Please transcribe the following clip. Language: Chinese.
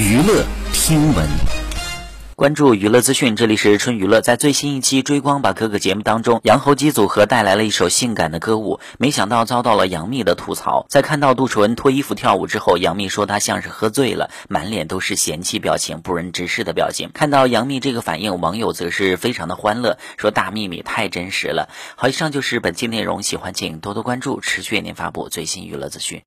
娱乐听闻，关注娱乐资讯。这里是春娱乐，在最新一期《追光吧哥哥》节目当中，杨侯基组合带来了一首性感的歌舞。没想到遭到了杨幂的吐槽，在看到杜淳脱衣服跳舞之后，杨幂说他像是喝醉了，满脸都是嫌弃表情、不忍直视的表情。看到杨幂这个反应，网友则是非常的欢乐，说：「大幂幂太真实了！」好，以上就是本期内容，喜欢请多多关注，持续为您发布最新娱乐资讯。